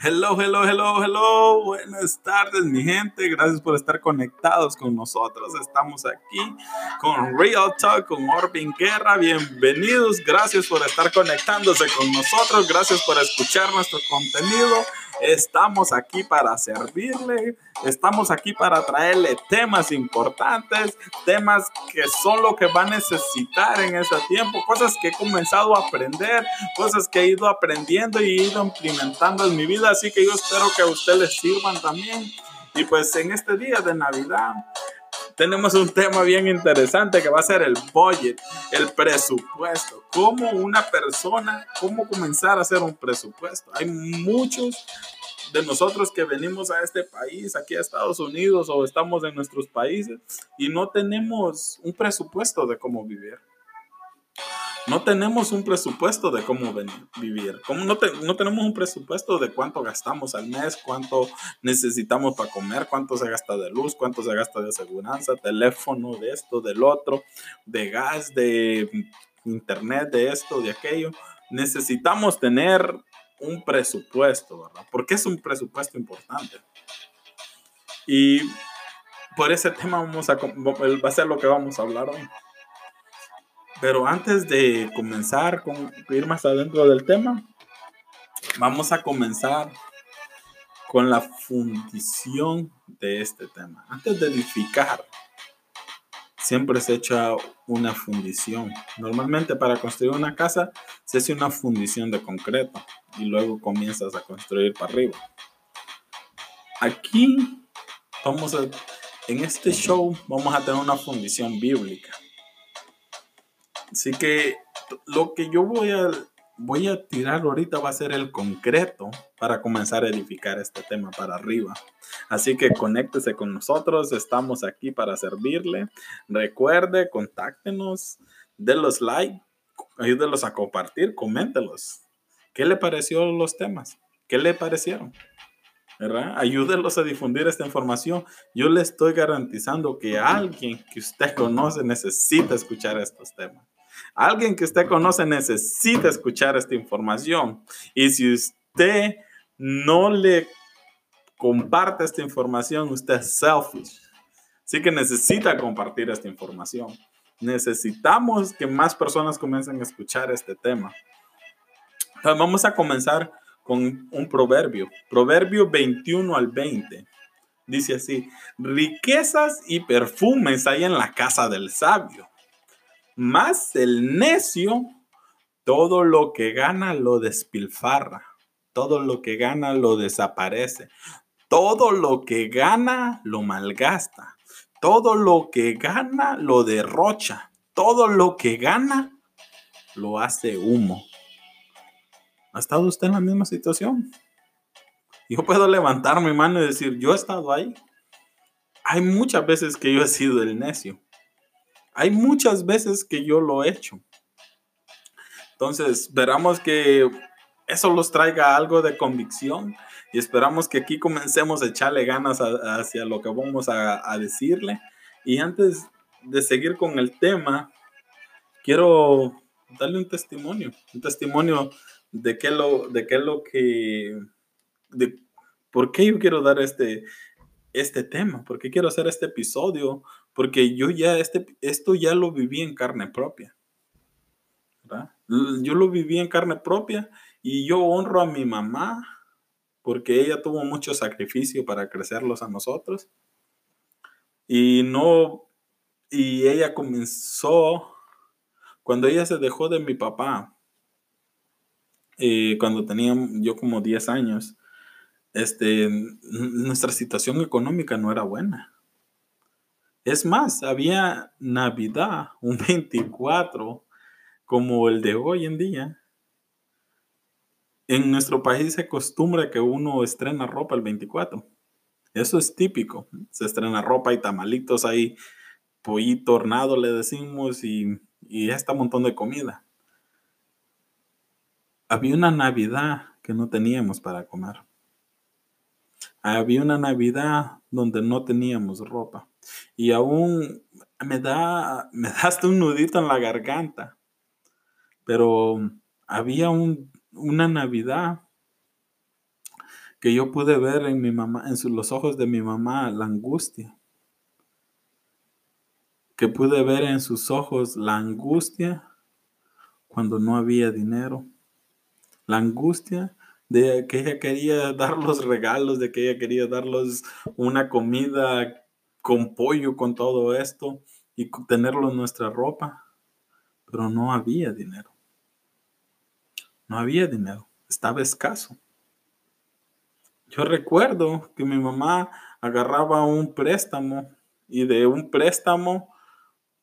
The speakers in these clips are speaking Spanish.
Hello, hello, hello, hello. Buenas tardes, mi gente. Gracias por estar conectados con nosotros. Estamos aquí con Real Talk, con Orbin Guerra. Bienvenidos. Gracias por estar conectándose con nosotros. Gracias por escuchar nuestro contenido. Estamos aquí para servirle, estamos aquí para traerle temas importantes, temas que son lo que va a necesitar en ese tiempo, cosas que he comenzado a aprender, cosas que he ido aprendiendo y he ido implementando en mi vida, así que yo espero que a usted les sirvan también. Y pues en este día de Navidad tenemos un tema bien interesante que va a ser el budget, el presupuesto. Cómo una persona, cómo comenzar a hacer un presupuesto. Hay muchos de nosotros que venimos a este país, aquí a Estados Unidos o estamos en nuestros países y no tenemos un presupuesto de cómo vivir no tenemos un presupuesto de cómo vivir. ¿Cómo no, no, tenemos un presupuesto de cuánto gastamos al mes, cuánto necesitamos para comer, cuánto se gasta de luz, cuánto se gasta de aseguranza, teléfono, de esto, del otro, de gas, de internet, de esto, de aquello. Necesitamos tener un presupuesto, ¿verdad? Porque es un presupuesto importante. Y por ese tema vamos a, va a ser lo que vamos a hablar hoy. Pero antes de comenzar con ir más adentro del tema, vamos a comenzar con la fundición de este tema. Antes de edificar, siempre se echa una fundición. Normalmente para construir una casa se hace una fundición de concreto y luego comienzas a construir para arriba. Aquí vamos a, en este show vamos a tener una fundición bíblica. Así que lo que yo voy a, voy a tirar ahorita va a ser el concreto para comenzar a edificar este tema para arriba. Así que conéctese con nosotros, estamos aquí para servirle. Recuerde, contáctenos, los like, ayúdelos a compartir, coméntelos. ¿Qué le pareció los temas? ¿Qué le parecieron? ¿verdad? Ayúdenlos a difundir esta información. Yo le estoy garantizando que alguien que usted conoce necesita escuchar estos temas. Alguien que usted conoce necesita escuchar esta información. Y si usted no le comparte esta información, usted es selfish. Así que necesita compartir esta información. Necesitamos que más personas comiencen a escuchar este tema. vamos a comenzar con un proverbio. Proverbio 21 al 20. Dice así, riquezas y perfumes hay en la casa del sabio más el necio, todo lo que gana lo despilfarra, todo lo que gana lo desaparece, todo lo que gana lo malgasta, todo lo que gana lo derrocha, todo lo que gana lo hace humo. ¿Ha estado usted en la misma situación? Yo puedo levantar mi mano y decir, yo he estado ahí. Hay muchas veces que yo he sido el necio. Hay muchas veces que yo lo he hecho. Entonces, esperamos que eso los traiga algo de convicción y esperamos que aquí comencemos a echarle ganas hacia lo que vamos a, decirle. Y antes de seguir con el tema, quiero darle un testimonio, un testimonio de qué lo, de qué lo que, de por qué yo quiero dar este, este tema, por qué quiero hacer este episodio, porque yo ya, este, esto ya lo viví en carne propia. Yo lo viví en carne propia y yo honro a mi mamá porque ella tuvo mucho sacrificio para crecerlos a nosotros. Y no, y ella comenzó, cuando ella se dejó de mi papá, eh, cuando tenía yo como 10 años, este, nuestra situación económica no era buena. Es más, había Navidad, un 24, como el de hoy en día. En nuestro país se acostumbra que uno estrena ropa el 24. Eso es típico. Se estrena ropa y tamalitos ahí, pollito hornado le decimos y, y este montón de comida. Había una Navidad que no teníamos para comer. Había una Navidad donde no teníamos ropa. Y aún me da, me da hasta un nudito en la garganta. Pero había un, una Navidad que yo pude ver en mi mamá, en los ojos de mi mamá, la angustia. Que pude ver en sus ojos la angustia cuando no había dinero. La angustia de que ella quería dar los regalos, de que ella quería darlos una comida con pollo, con todo esto y tenerlo en nuestra ropa. Pero no había dinero. No había dinero. Estaba escaso. Yo recuerdo que mi mamá agarraba un préstamo y de un préstamo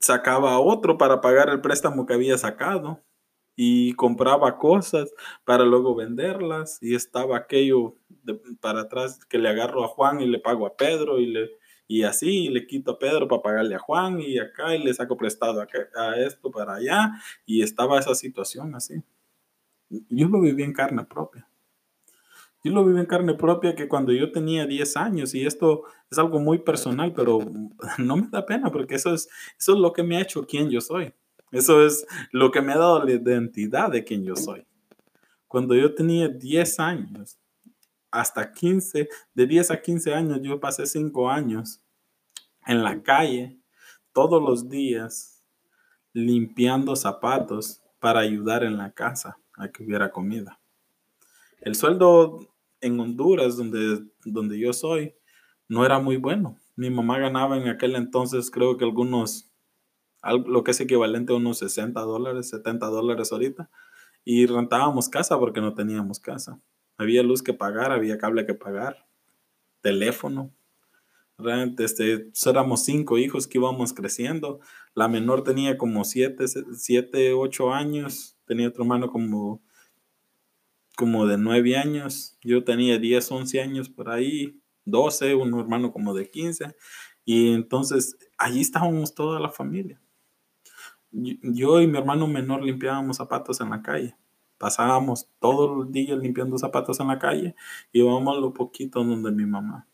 sacaba otro para pagar el préstamo que había sacado y compraba cosas para luego venderlas y estaba aquello para atrás que le agarro a Juan y le pago a Pedro y le y así le quito a Pedro para pagarle a Juan y acá y le saco prestado a, esto para allá y estaba esa situación así. Yo lo viví en carne propia. Yo lo viví en carne propia que cuando yo tenía 10 años, y esto es algo muy personal, pero no me da pena porque eso es, eso es lo que me ha hecho quien yo soy. Eso es lo que me ha dado la identidad de quien yo soy. Cuando yo tenía 10 años, hasta 15, de 10 a 15 años, yo pasé 5 años en la calle, todos los días, limpiando zapatos para ayudar en la casa a que hubiera comida. El sueldo en Honduras, donde, donde yo soy, no era muy bueno. Mi mamá ganaba en aquel entonces, creo que algunos, lo que es equivalente a unos 60 dólares, 70 dólares ahorita. Y rentábamos casa porque no teníamos casa. Había luz que pagar, había cable que pagar, teléfono. Realmente, este, éramos cinco hijos que íbamos creciendo. La menor tenía como siete, siete, ocho años. Tenía otro hermano como como de 9 años, yo tenía 10, 11 años por ahí, 12, un hermano como de 15, y entonces allí estábamos toda la familia. Yo y mi hermano menor limpiábamos zapatos en la calle. Pasábamos todo el día limpiando zapatos en la calle y íbamos lo poquito donde mi mamá.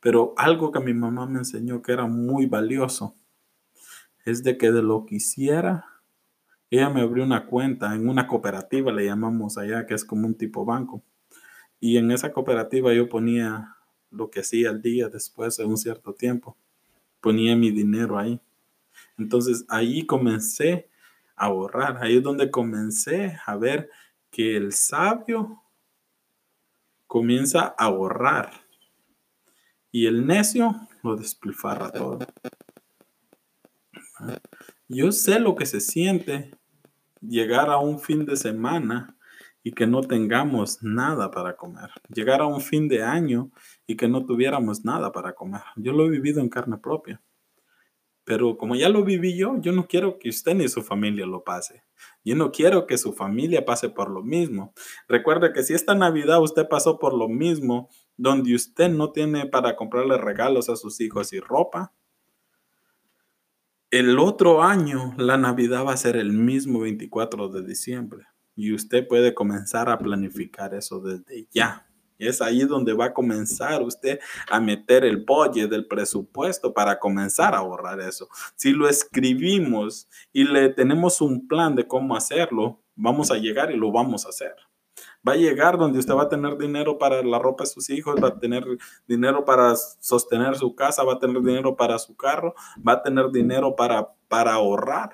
Pero algo que mi mamá me enseñó que era muy valioso es de que de lo que hiciera ella me abrió una cuenta en una cooperativa, le llamamos allá, que es como un tipo banco. Y en esa cooperativa yo ponía lo que hacía al día después de un cierto tiempo. Ponía mi dinero ahí. Entonces ahí comencé a ahorrar. Ahí es donde comencé a ver que el sabio comienza a ahorrar y el necio lo despilfarra todo. Yo sé lo que se siente llegar a un fin de semana y que no tengamos nada para comer. Llegar a un fin de año y que no tuviéramos nada para comer. Yo lo he vivido en carne propia. Pero como ya lo viví yo, yo no quiero que usted ni su familia lo pase. Yo no quiero que su familia pase por lo mismo. Recuerde que si esta Navidad usted pasó por lo mismo, donde usted no tiene para comprarle regalos a sus hijos y ropa, el otro año la Navidad va a ser el mismo 24 de diciembre y usted puede comenzar a planificar eso desde ya. Es ahí donde va a comenzar usted a meter el budget del presupuesto para comenzar a ahorrar eso. Si lo escribimos y le tenemos un plan de cómo hacerlo, vamos a llegar y lo vamos a hacer va a llegar donde usted va a tener dinero para la ropa de sus hijos, va a tener dinero para sostener su casa, va a tener dinero para su carro, va a tener dinero para, para ahorrar.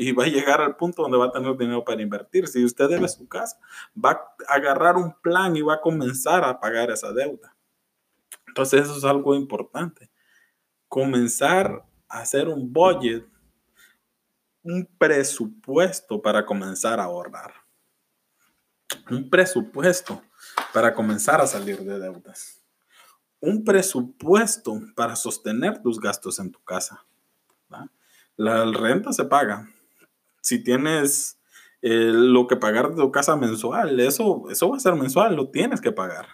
Y va a llegar al punto donde va a tener dinero para invertir. Si usted debe su casa, va a agarrar un plan y va a comenzar a pagar esa deuda. Entonces eso es algo importante. Comenzar a hacer un budget, un presupuesto para comenzar a ahorrar un presupuesto para comenzar a salir de deudas. Un presupuesto para sostener tus gastos en tu casa. La renta se paga. Si tienes eh, lo que pagar de tu casa mensual, eso, eso va a ser mensual, lo tienes que pagar.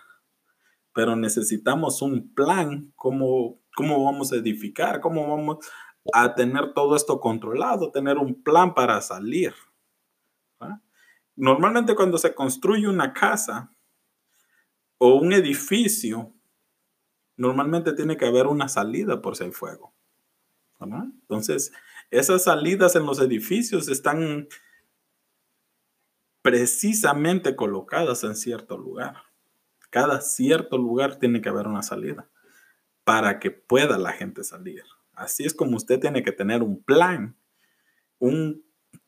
Pero necesitamos un plan, cómo, cómo vamos a edificar, cómo vamos a tener todo esto controlado, tener un plan para salir. Normalmente cuando se construye una casa o un edificio, normalmente tiene que haber una salida por si hay fuego. Entonces, esas salidas en los edificios están precisamente colocadas en cierto lugar. Cada cierto lugar tiene que haber una salida para que pueda la gente salir. Así es como usted tiene que tener un plan, un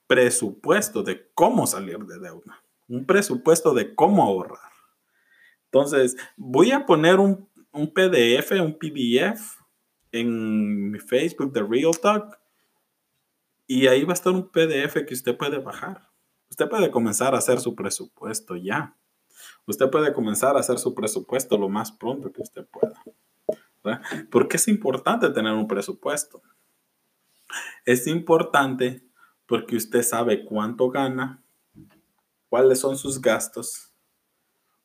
presupuesto de cómo salir de deuda, un presupuesto de cómo ahorrar. Entonces, voy a poner un, un PDF, un PDF en mi Facebook de Real Talk y ahí va a estar un PDF que usted puede bajar. Usted puede comenzar a hacer su presupuesto ya. Usted puede comenzar a hacer su presupuesto lo más pronto que usted pueda. ¿Por qué es importante tener un presupuesto? Es importante porque usted sabe cuánto gana, cuáles son sus gastos,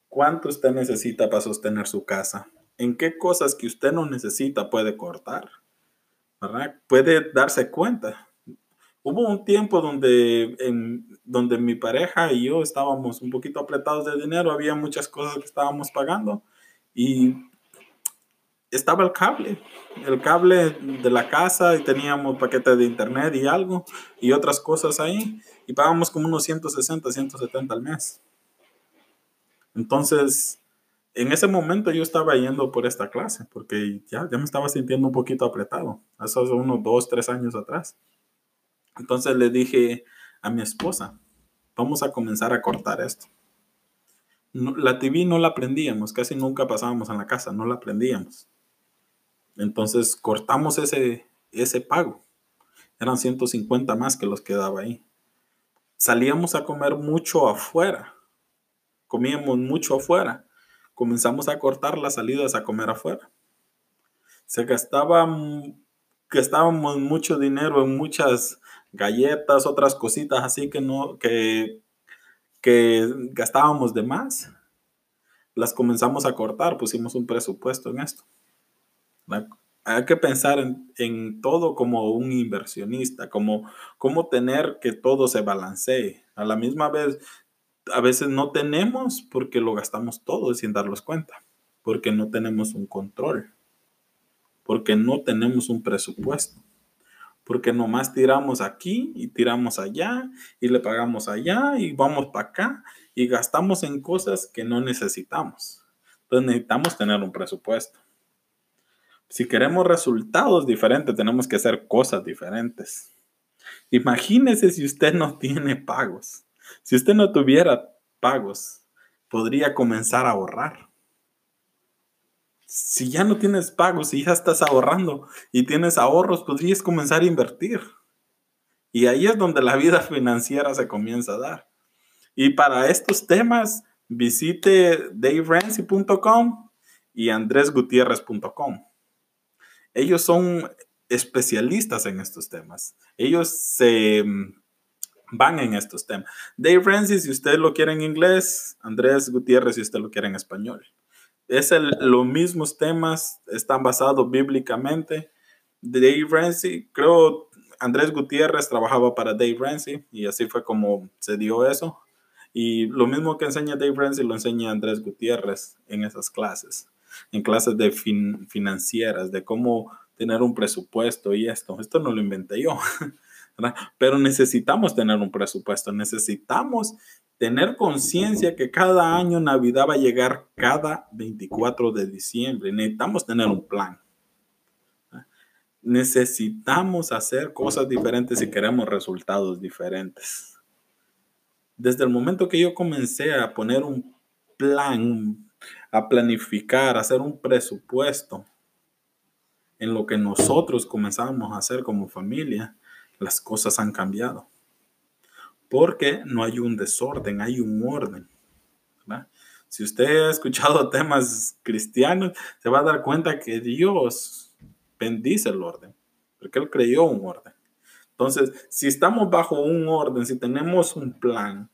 cuánto usted necesita para sostener su casa, en qué cosas que usted no necesita puede cortar, ¿verdad? Puede darse cuenta. Hubo un tiempo donde, en, donde mi pareja y yo estábamos un poquito apretados de dinero, había muchas cosas que estábamos pagando y estaba el cable, el cable de la casa y teníamos paquete de internet y algo y otras cosas ahí y pagábamos como unos 160, 170 al mes. Entonces, en ese momento yo estaba yendo por esta clase porque ya, ya me estaba sintiendo un poquito apretado. Eso es unos dos, tres años atrás. Entonces le dije a mi esposa, vamos a comenzar a cortar esto. la TV no la prendíamos, casi nunca pasábamos en la casa, no la prendíamos. Entonces cortamos ese, ese pago. Eran 150 más que los que daba ahí. Salíamos a comer mucho afuera. Comíamos mucho afuera. Comenzamos a cortar las salidas a comer afuera. Se gastaba, gastábamos mucho dinero en muchas galletas, otras cositas así que no, que, que gastábamos de más. Las comenzamos a cortar, pusimos un presupuesto en esto. Hay que pensar en, todo como un inversionista, como, como tener que todo se balancee. A la misma vez, a veces no tenemos porque lo gastamos todo sin darnos cuenta, porque no tenemos un control, porque no tenemos un presupuesto, porque nomás tiramos aquí y tiramos allá y le pagamos allá y vamos para acá y gastamos en cosas que no necesitamos. Entonces necesitamos tener un presupuesto. Si queremos resultados diferentes, tenemos que hacer cosas diferentes. Imagínese si usted no tiene pagos. Si usted no tuviera pagos, podría comenzar a ahorrar. Si ya no tienes pagos y ya estás ahorrando y tienes ahorros, podrías comenzar a invertir. Y ahí es donde la vida financiera se comienza a dar. Y para estos temas, visite daverancy.com y andresgutierrez.com. Ellos son especialistas en estos temas. Ellos se mm, van en estos temas. Dave Ramsey, si usted lo quiere en inglés, Andrés Gutiérrez, si usted lo quiere en español. Es el, los mismos temas, están basados bíblicamente. Dave Ramsey, creo, Andrés Gutiérrez trabajaba para Dave Ramsey y así fue como se dio eso. Y lo mismo que enseña Dave Ramsey lo enseña Andrés Gutiérrez en esas clases en clases de financieras, de cómo tener un presupuesto y esto. Esto no lo inventé yo, pero necesitamos tener un presupuesto, necesitamos tener conciencia que cada año Navidad va a llegar cada 24 de diciembre. Necesitamos tener un plan. Necesitamos hacer cosas diferentes si queremos resultados diferentes. Desde el momento que yo comencé a poner un plan, a planificar, a hacer un presupuesto en lo que nosotros comenzamos a hacer como familia, las cosas han cambiado. Porque no hay un desorden, hay un orden. Si usted ha escuchado temas cristianos, se va a dar cuenta que Dios bendice el orden, porque Él creyó un orden. Entonces, si estamos bajo un orden, si tenemos un plan,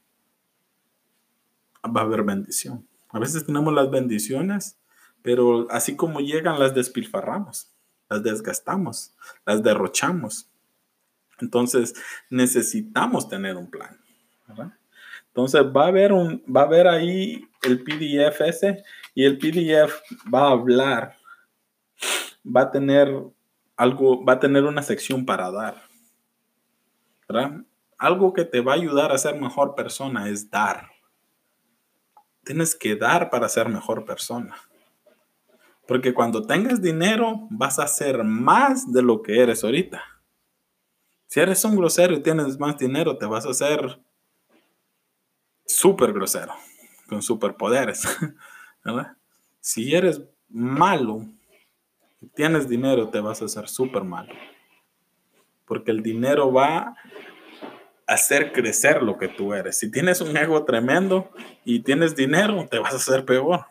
va a haber bendición. A veces tenemos las bendiciones, pero así como llegan, las despilfarramos, las desgastamos, las derrochamos. Entonces, necesitamos tener un plan. Entonces, va a haber un, va a haber ahí el PDF ese y el PDF va a hablar, va a tener algo, va a tener una sección para dar. Algo que te va a ayudar a ser mejor persona es dar tienes que dar para ser mejor persona. Porque cuando tengas dinero, vas a ser más de lo que eres ahorita. Si eres un grosero y tienes más dinero, te vas a hacer súper grosero, con superpoderes. Si eres malo y tienes dinero, te vas a hacer súper malo. Porque el dinero va a hacer crecer lo que tú eres. Si tienes un ego tremendo y tienes dinero, te vas a hacer peor.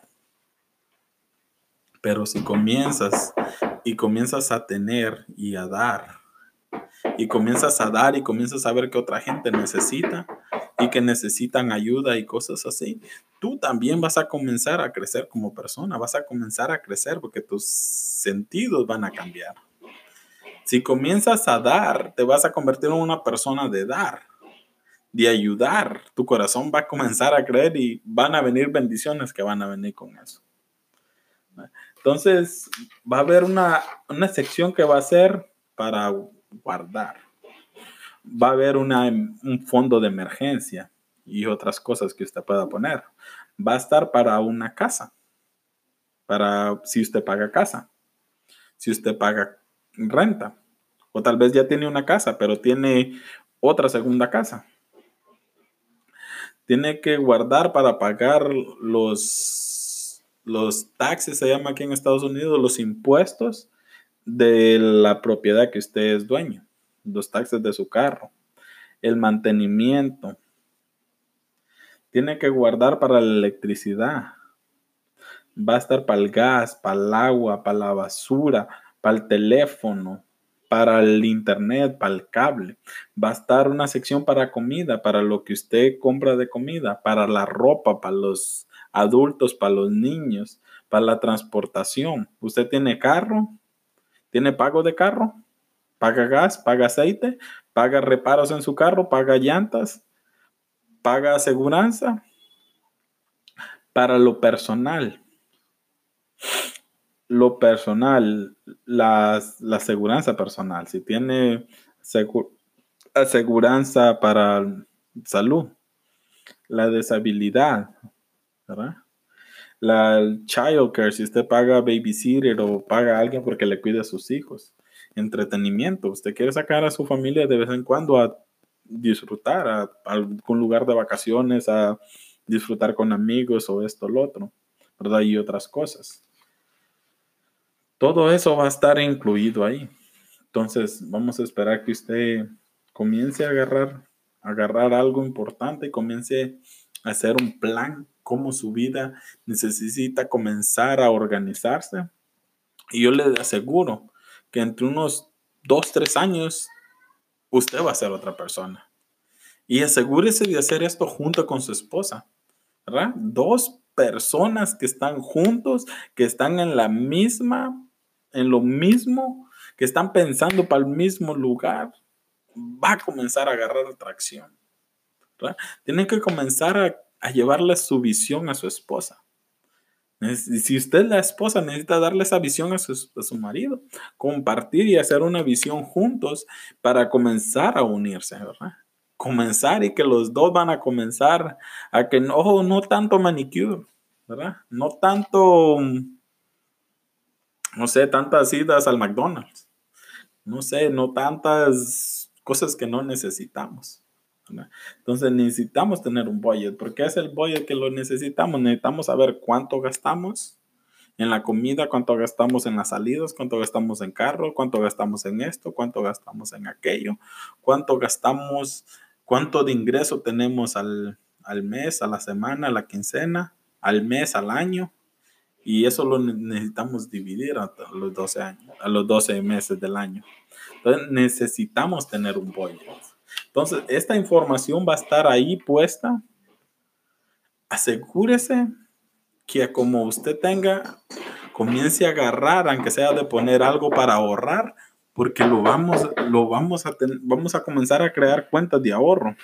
Pero si comienzas y comienzas a tener y a dar, y comienzas a dar y comienzas a ver que otra gente necesita y que necesitan ayuda y cosas así, tú también vas a comenzar a crecer como persona, vas a comenzar a crecer porque tus sentidos van a cambiar. Si comienzas a dar, te vas a convertir en una persona de dar, de ayudar. Tu corazón va a comenzar a creer y van a venir bendiciones que van a venir con eso. Entonces, va a haber una, sección que va a ser para guardar. Va a haber un fondo de emergencia y otras cosas que usted pueda poner. Va a estar para una casa, para si usted paga casa, si usted paga renta, o tal vez ya tiene una casa, pero tiene otra segunda casa. Tiene que guardar para pagar los los taxes se llama aquí en Estados Unidos, los impuestos de la propiedad que usted es dueño, los taxes de su carro, el mantenimiento. Tiene que guardar para la electricidad. Va a estar para el gas, para el agua, para la basura, para el teléfono, para el internet, para el cable. Va a estar una sección para comida, para lo que usted compra de comida, para la ropa, para los adultos, para los niños, para la transportación. ¿Usted tiene carro? ¿Tiene pago de carro? ¿Paga gas? ¿Paga aceite? ¿Paga reparos en su carro? ¿Paga llantas? ¿Paga aseguranza? Para lo personal. Lo personal, la, la aseguranza personal. Si tiene aseguranza para salud, la deshabilidad, ¿verdad? La child care, si usted paga babysitter o paga a alguien porque le cuida a sus hijos. Entretenimiento, usted quiere sacar a su familia de vez en cuando a disfrutar, a, algún lugar de vacaciones, a disfrutar con amigos o esto o lo otro, ¿verdad? Y otras cosas. Todo eso va a estar incluido ahí. Entonces, vamos a esperar que usted comience a agarrar, a agarrar algo importante y comience a hacer un plan cómo su vida necesita comenzar a organizarse. Y yo le aseguro que entre unos dos, tres años, usted va a ser otra persona. Y asegúrese de hacer esto junto con su esposa. ¿verdad? Dos personas que están juntos, que están en la misma, en lo mismo, que están pensando para el mismo lugar, va a comenzar a agarrar atracción. Tienen que comenzar a a llevarle su visión a su esposa. Si usted la esposa necesita darle esa visión a su, marido, compartir y hacer una visión juntos para comenzar a unirse, ¿verdad? Comenzar y que los dos van a comenzar a que no, no tanto manicure, ¿verdad? No tanto, no sé, tantas idas al McDonald's. No sé, no tantas cosas que no necesitamos. Entonces necesitamos tener un budget, porque es el budget que lo necesitamos. Necesitamos saber cuánto gastamos en la comida, cuánto gastamos en las salidas, cuánto gastamos en carro, cuánto gastamos en esto, cuánto gastamos en aquello, cuánto gastamos, cuánto de ingreso tenemos al, al mes, a la semana, a la quincena, al mes, al año. Y eso lo necesitamos dividir a los 12 años, a los 12 meses del año. Entonces necesitamos tener un budget. Entonces, esta información va a estar ahí puesta. Asegúrese que como usted tenga, comience a agarrar, aunque sea de poner algo para ahorrar, porque lo vamos, lo vamos a vamos a comenzar a crear cuentas de ahorro.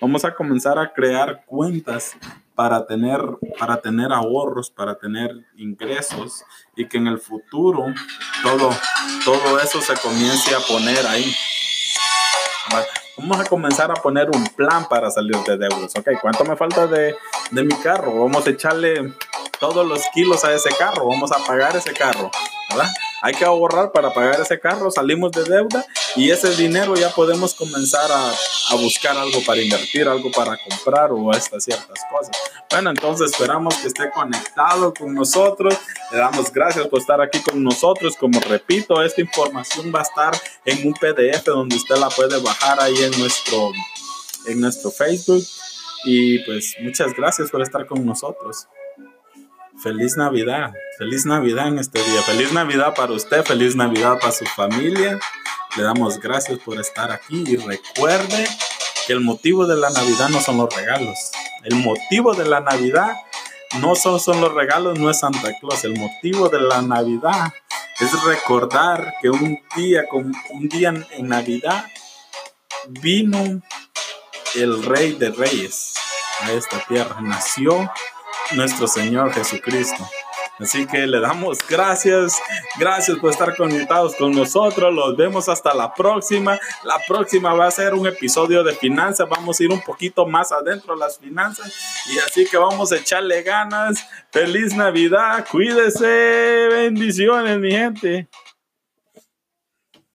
Vamos a comenzar a crear cuentas para tener, para tener ahorros, para tener ingresos y que en el futuro todo, todo eso se comience a poner ahí. Vamos a comenzar a poner un plan para salir de deudas. Ok, ¿cuánto me falta de, de mi carro? Vamos a echarle todos los kilos a ese carro, vamos a pagar ese carro, Hay que ahorrar para pagar ese carro, salimos de deuda y ese dinero ya podemos comenzar a, a buscar algo para invertir, algo para comprar o estas ciertas cosas. Bueno, entonces esperamos que esté conectado con nosotros. Le damos gracias por estar aquí con nosotros. Como repito, esta información va a estar en un PDF donde usted la puede bajar ahí en nuestro, en nuestro Facebook. Y pues muchas gracias por estar con nosotros. Feliz Navidad, feliz Navidad en este día, feliz Navidad para usted, feliz Navidad para su familia. Le damos gracias por estar aquí y recuerde que el motivo de la Navidad no son los regalos. El motivo de la Navidad no son, son los regalos, no es Santa Claus. El motivo de la Navidad es recordar que un día, un día en Navidad vino el Rey de Reyes a esta tierra, nació nuestro Señor Jesucristo. Así que le damos gracias, gracias por estar conectados con nosotros. Los vemos hasta la próxima. La próxima va a ser un episodio de finanzas. Vamos a ir un poquito más adentro de las finanzas. Y así que vamos a echarle ganas. Feliz Navidad. Cuídese. Bendiciones, mi gente.